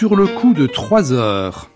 sur le coup de 3 heures.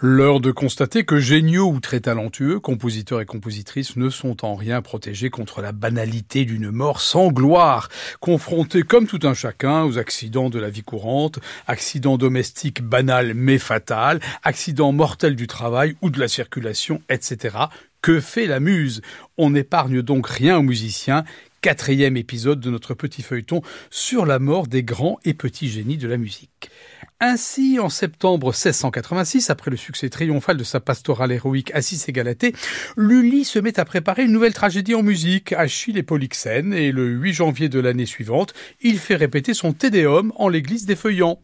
L'heure de constater que géniaux ou très talentueux, compositeurs et compositrices ne sont en rien protégés contre la banalité d'une mort sans gloire, confrontés comme tout un chacun aux accidents de la vie courante, accidents domestiques banals mais fatals, accidents mortels du travail ou de la circulation, etc. Que fait la muse? On n'épargne donc rien aux musiciens quatrième épisode de notre petit feuilleton sur la mort des grands et petits génies de la musique. Ainsi, en septembre 1686, après le succès triomphal de sa pastorale héroïque Assis et Galatée, Lully se met à préparer une nouvelle tragédie en musique, Achille et Polyxène, et le 8 janvier de l'année suivante, il fait répéter son Tédéum en l'église des Feuillants.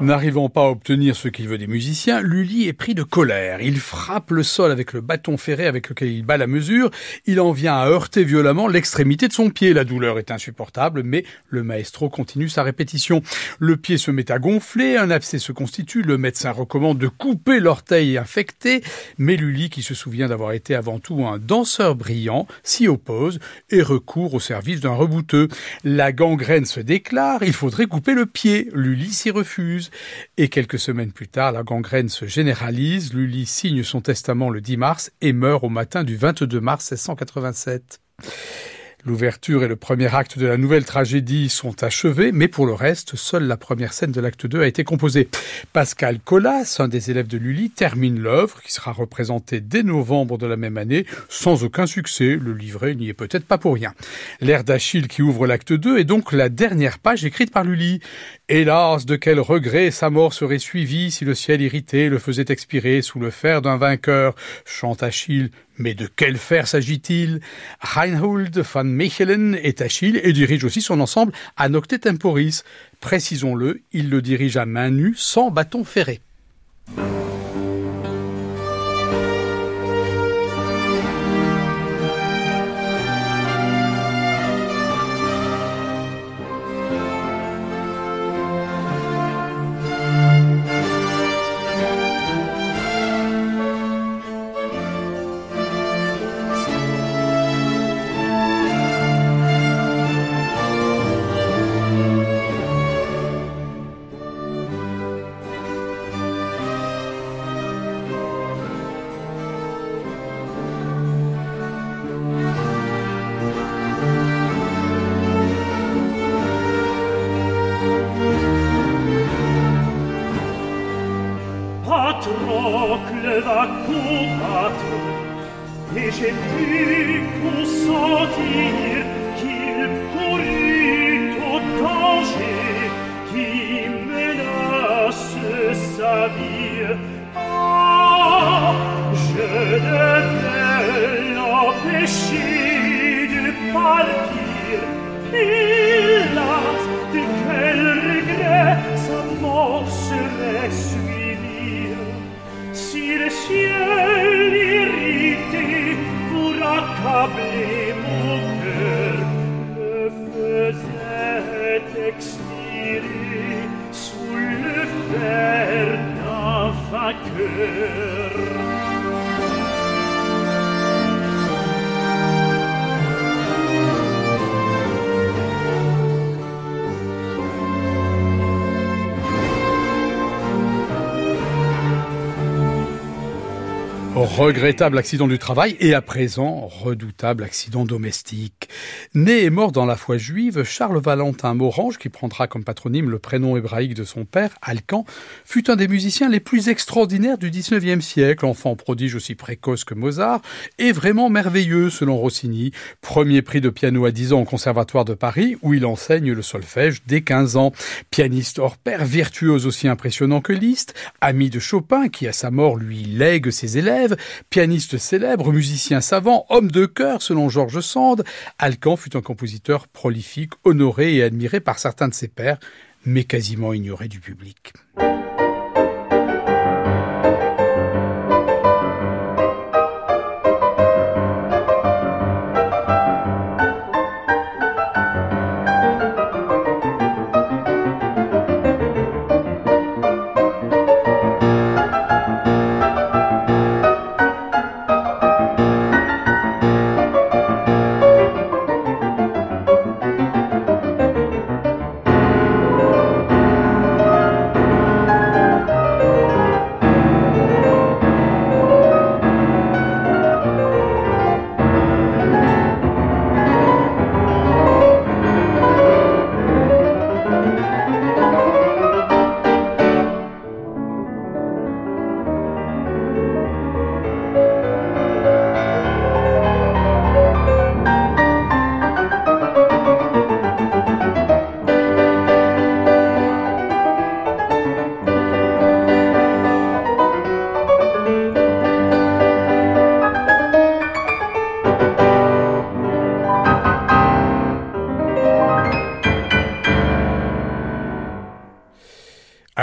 N'arrivant pas à obtenir ce qu'il veut des musiciens, Lully est pris de colère. Il frappe le sol avec le bâton ferré avec lequel il bat la mesure. Il en vient à heurter violemment l'extrémité de son pied. La douleur est insupportable, mais le maestro continue sa répétition. Le pied se met à gonfler, un abcès se constitue, le médecin recommande de couper l'orteil infecté, mais Lully, qui se souvient d'avoir été avant tout un danseur brillant, s'y oppose et recourt au service d'un rebouteux. La gangrène se déclare, il faudrait couper le pied. Lully s'y refuse. Et quelques semaines plus tard, la gangrène se généralise, Lully signe son testament le 10 mars et meurt au matin du 22 mars 1687. L'ouverture et le premier acte de la nouvelle tragédie sont achevés, mais pour le reste, seule la première scène de l'acte 2 a été composée. Pascal Collas, un des élèves de Lully, termine l'œuvre, qui sera représentée dès novembre de la même année, sans aucun succès. Le livret n'y est peut-être pas pour rien. L'air d'Achille qui ouvre l'acte 2 est donc la dernière page écrite par Lully. Hélas, de quel regret sa mort serait suivie si le ciel irrité le faisait expirer sous le fer d'un vainqueur, chante Achille, mais de quel fer s'agit-il? Reinhold van Mechelen est Achille et dirige aussi son ensemble à Nocte Temporis. Précisons-le, il le dirige à main nue sans bâton ferré. accusato Ece picus sotir Cil corito tace Qui menace sa vie Ah, je devais l'empêcher De partir Hélas, de quel regret Sa mort serait here Regrettable accident du travail et à présent redoutable accident domestique. Né et mort dans la foi juive, Charles Valentin Morange, qui prendra comme patronyme le prénom hébraïque de son père, Alcan, fut un des musiciens les plus extraordinaires du XIXe siècle, enfant prodige aussi précoce que Mozart, et vraiment merveilleux selon Rossini. Premier prix de piano à 10 ans au Conservatoire de Paris, où il enseigne le solfège dès 15 ans. Pianiste hors pair, virtuose aussi impressionnant que Liszt, ami de Chopin, qui à sa mort lui lègue ses élèves, Pianiste célèbre, musicien savant, homme de cœur selon Georges Sand, Alcan fut un compositeur prolifique, honoré et admiré par certains de ses pairs, mais quasiment ignoré du public.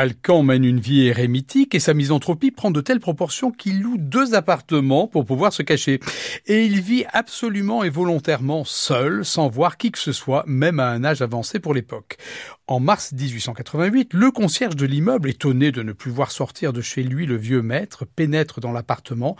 Alcan mène une vie érémitique et sa misanthropie prend de telles proportions qu'il loue deux appartements pour pouvoir se cacher. Et il vit absolument et volontairement seul, sans voir qui que ce soit, même à un âge avancé pour l'époque. En mars 1888, le concierge de l'immeuble, étonné de ne plus voir sortir de chez lui le vieux maître, pénètre dans l'appartement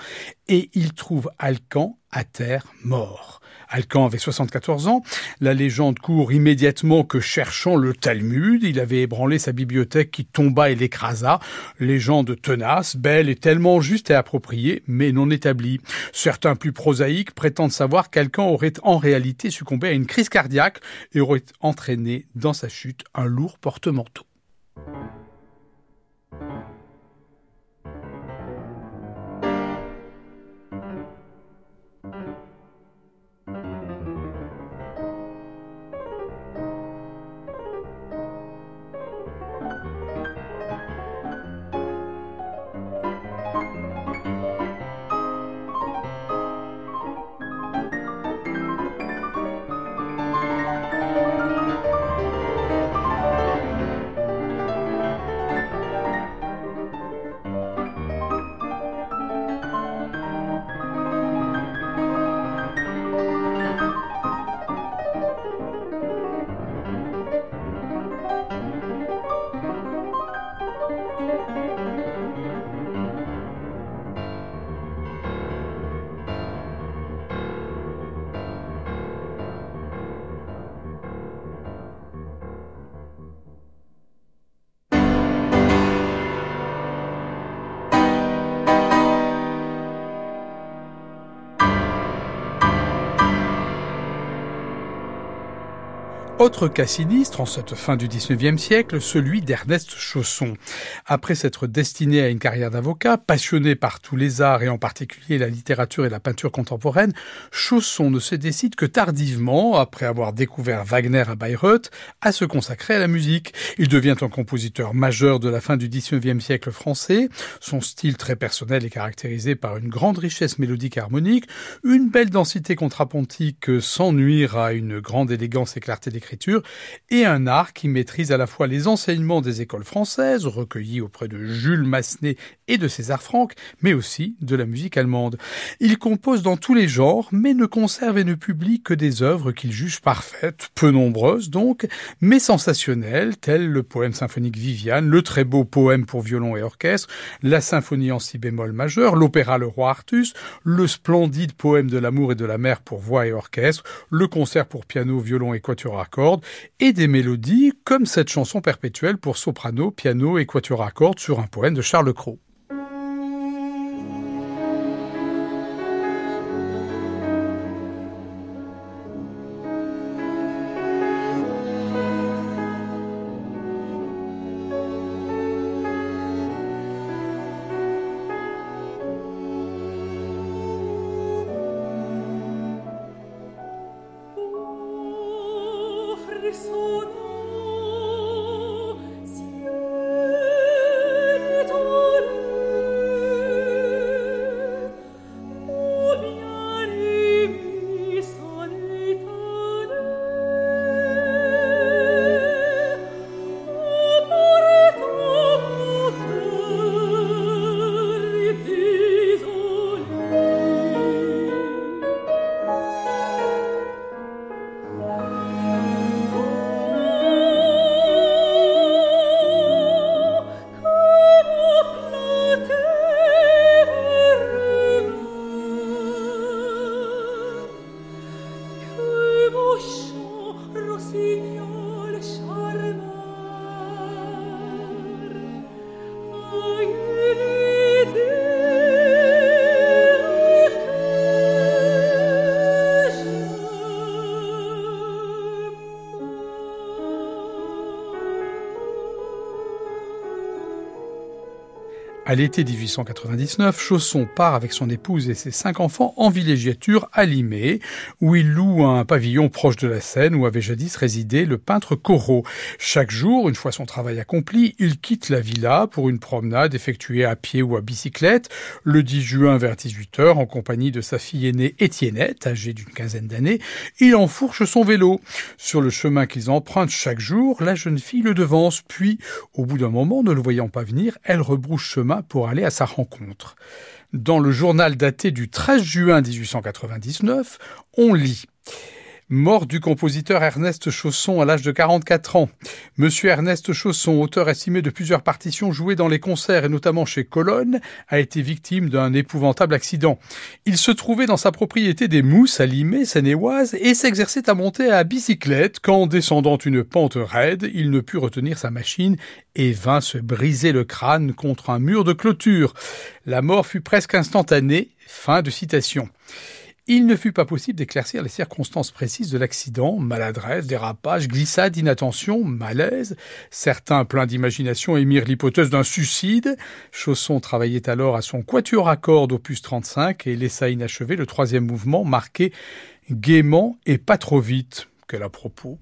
et il trouve Alcan à terre mort. Alcan avait 74 ans. La légende court immédiatement que cherchant le Talmud, il avait ébranlé sa bibliothèque qui tomba et l'écrasa. Légende tenace, belle et tellement juste et appropriée, mais non établie. Certains plus prosaïques prétendent savoir qu'Alcan aurait en réalité succombé à une crise cardiaque et aurait entraîné dans sa chute un lourd porte-manteau. Autre cas sinistre en cette fin du XIXe siècle, celui d'Ernest Chausson. Après s'être destiné à une carrière d'avocat, passionné par tous les arts et en particulier la littérature et la peinture contemporaine, Chausson ne se décide que tardivement, après avoir découvert Wagner à Bayreuth, à se consacrer à la musique. Il devient un compositeur majeur de la fin du XIXe siècle français. Son style très personnel est caractérisé par une grande richesse mélodique et harmonique, une belle densité contrapontique sans nuire à une grande élégance et clarté des et un art qui maîtrise à la fois les enseignements des écoles françaises, recueillis auprès de Jules Massenet et de César Franck, mais aussi de la musique allemande. Il compose dans tous les genres, mais ne conserve et ne publie que des œuvres qu'il juge parfaites, peu nombreuses donc, mais sensationnelles, telles le poème symphonique Viviane, le très beau poème pour violon et orchestre, la symphonie en si bémol majeur, l'opéra Le Roi Artus, le splendide poème de l'amour et de la mer pour voix et orchestre, le concert pour piano, violon et quatuor à et des mélodies comme cette chanson perpétuelle pour soprano, piano et quatuor à cordes sur un poème de Charles Cros. À l'été 1899, Chausson part avec son épouse et ses cinq enfants en villégiature à Limay, où il loue un pavillon proche de la Seine où avait jadis résidé le peintre Corot. Chaque jour, une fois son travail accompli, il quitte la villa pour une promenade effectuée à pied ou à bicyclette, le 10 juin vers 18h, en compagnie de sa fille aînée Étiennette, âgée d'une quinzaine d'années, il enfourche son vélo. Sur le chemin qu'ils empruntent chaque jour, la jeune fille le devance, puis, au bout d'un moment, ne le voyant pas venir, elle rebrouche chemin pour aller à sa rencontre. Dans le journal daté du 13 juin 1899, on lit Mort du compositeur Ernest Chausson à l'âge de 44 ans. Monsieur Ernest Chausson, auteur estimé de plusieurs partitions jouées dans les concerts et notamment chez Colonne, a été victime d'un épouvantable accident. Il se trouvait dans sa propriété des Mousses à Limay, seine et s'exerçait à monter à bicyclette quand, descendant une pente raide, il ne put retenir sa machine et vint se briser le crâne contre un mur de clôture. La mort fut presque instantanée. Fin de citation. Il ne fut pas possible d'éclaircir les circonstances précises de l'accident, maladresse, dérapage, glissade, inattention, malaise. Certains, pleins d'imagination, émirent l'hypothèse d'un suicide. Chausson travaillait alors à son quatuor à cordes opus 35 et laissa inachevé le troisième mouvement marqué gaiement et pas trop vite. Quel à propos.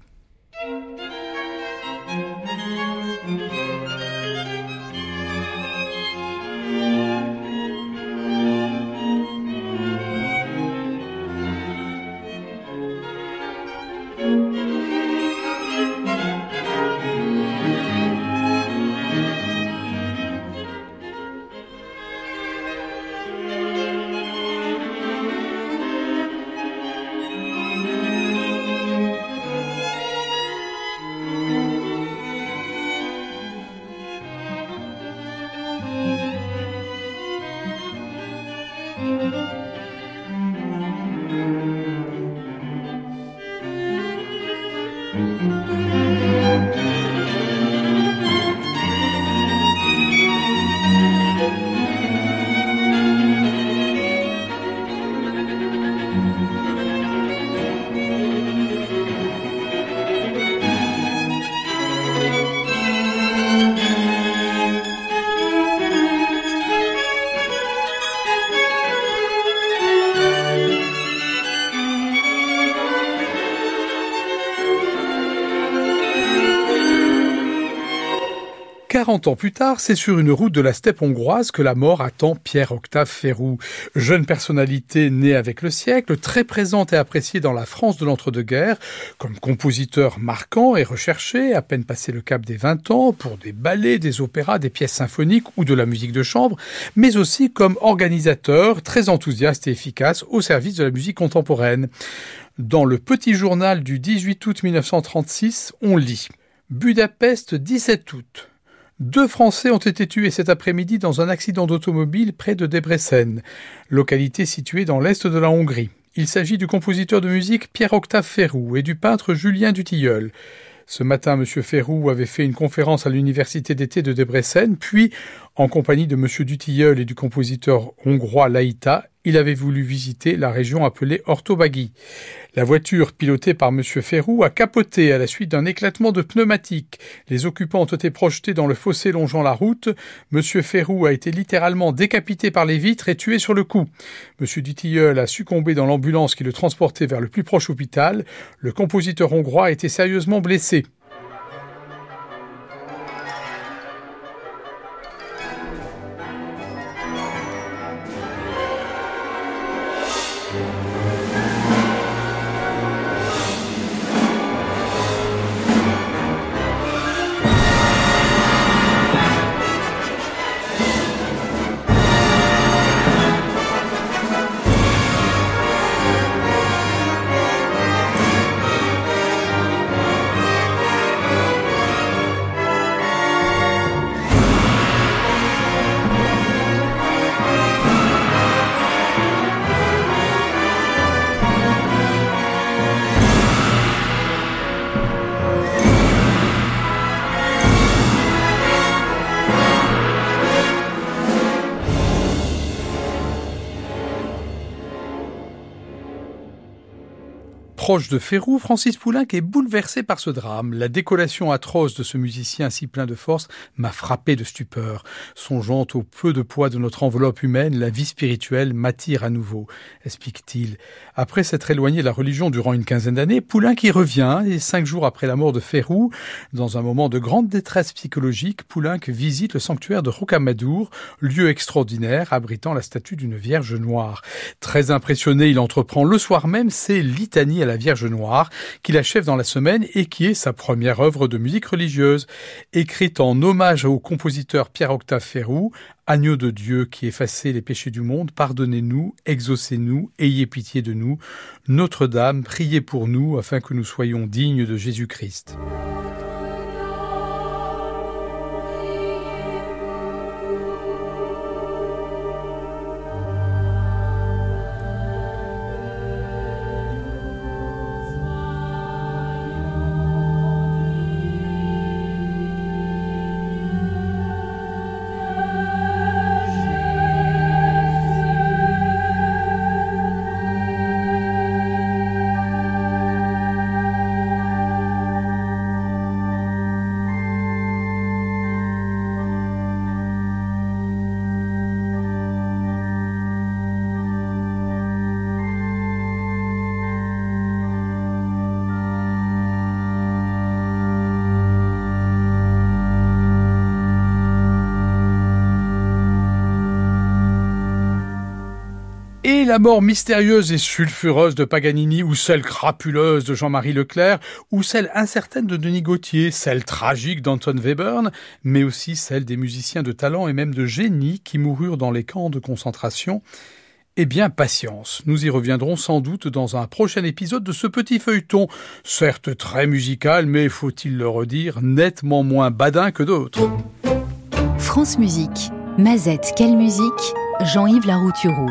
Thank you. 40 ans plus tard, c'est sur une route de la steppe hongroise que la mort attend Pierre-Octave Ferrou. Jeune personnalité née avec le siècle, très présente et appréciée dans la France de l'entre-deux-guerres, comme compositeur marquant et recherché, à peine passé le cap des 20 ans, pour des ballets, des opéras, des pièces symphoniques ou de la musique de chambre, mais aussi comme organisateur très enthousiaste et efficace au service de la musique contemporaine. Dans le petit journal du 18 août 1936, on lit Budapest, 17 août. Deux Français ont été tués cet après-midi dans un accident d'automobile près de Debrecen, localité située dans l'est de la Hongrie. Il s'agit du compositeur de musique Pierre-Octave Ferrou et du peintre Julien Dutilleul. Ce matin, M. Ferrou avait fait une conférence à l'université d'été de Debrecen, puis, en compagnie de M. Dutilleul et du compositeur hongrois Laïta, il avait voulu visiter la région appelée Ortobagi. La voiture, pilotée par M. Ferrou, a capoté à la suite d'un éclatement de pneumatique. Les occupants ont été projetés dans le fossé longeant la route. M. Ferrou a été littéralement décapité par les vitres et tué sur le coup. M. Dutilleul a succombé dans l'ambulance qui le transportait vers le plus proche hôpital. Le compositeur hongrois a été sérieusement blessé. Proche de Ferrou, Francis Poulenc est bouleversé par ce drame. La décollation atroce de ce musicien si plein de force m'a frappé de stupeur. Songeant au peu de poids de notre enveloppe humaine, la vie spirituelle m'attire à nouveau, explique-t-il. Après s'être éloigné de la religion durant une quinzaine d'années, Poulenc y revient et cinq jours après la mort de Ferrou, dans un moment de grande détresse psychologique, Poulenc visite le sanctuaire de Rocamadour, lieu extraordinaire abritant la statue d'une Vierge noire. Très impressionné, il entreprend le soir même ses litanies à la Vierge Noire, qu'il achève dans la semaine et qui est sa première œuvre de musique religieuse. Écrite en hommage au compositeur Pierre-Octave Ferrou, Agneau de Dieu qui effacez les péchés du monde, pardonnez-nous, exaucez-nous, ayez pitié de nous. Notre-Dame, priez pour nous afin que nous soyons dignes de Jésus-Christ. Et la mort mystérieuse et sulfureuse de Paganini, ou celle crapuleuse de Jean-Marie Leclerc, ou celle incertaine de Denis Gauthier, celle tragique d'Anton Webern, mais aussi celle des musiciens de talent et même de génie qui moururent dans les camps de concentration. Eh bien, patience, nous y reviendrons sans doute dans un prochain épisode de ce petit feuilleton, certes très musical, mais faut-il le redire, nettement moins badin que d'autres. France Musique, Mazette, quelle musique? Jean-Yves Laroutureau.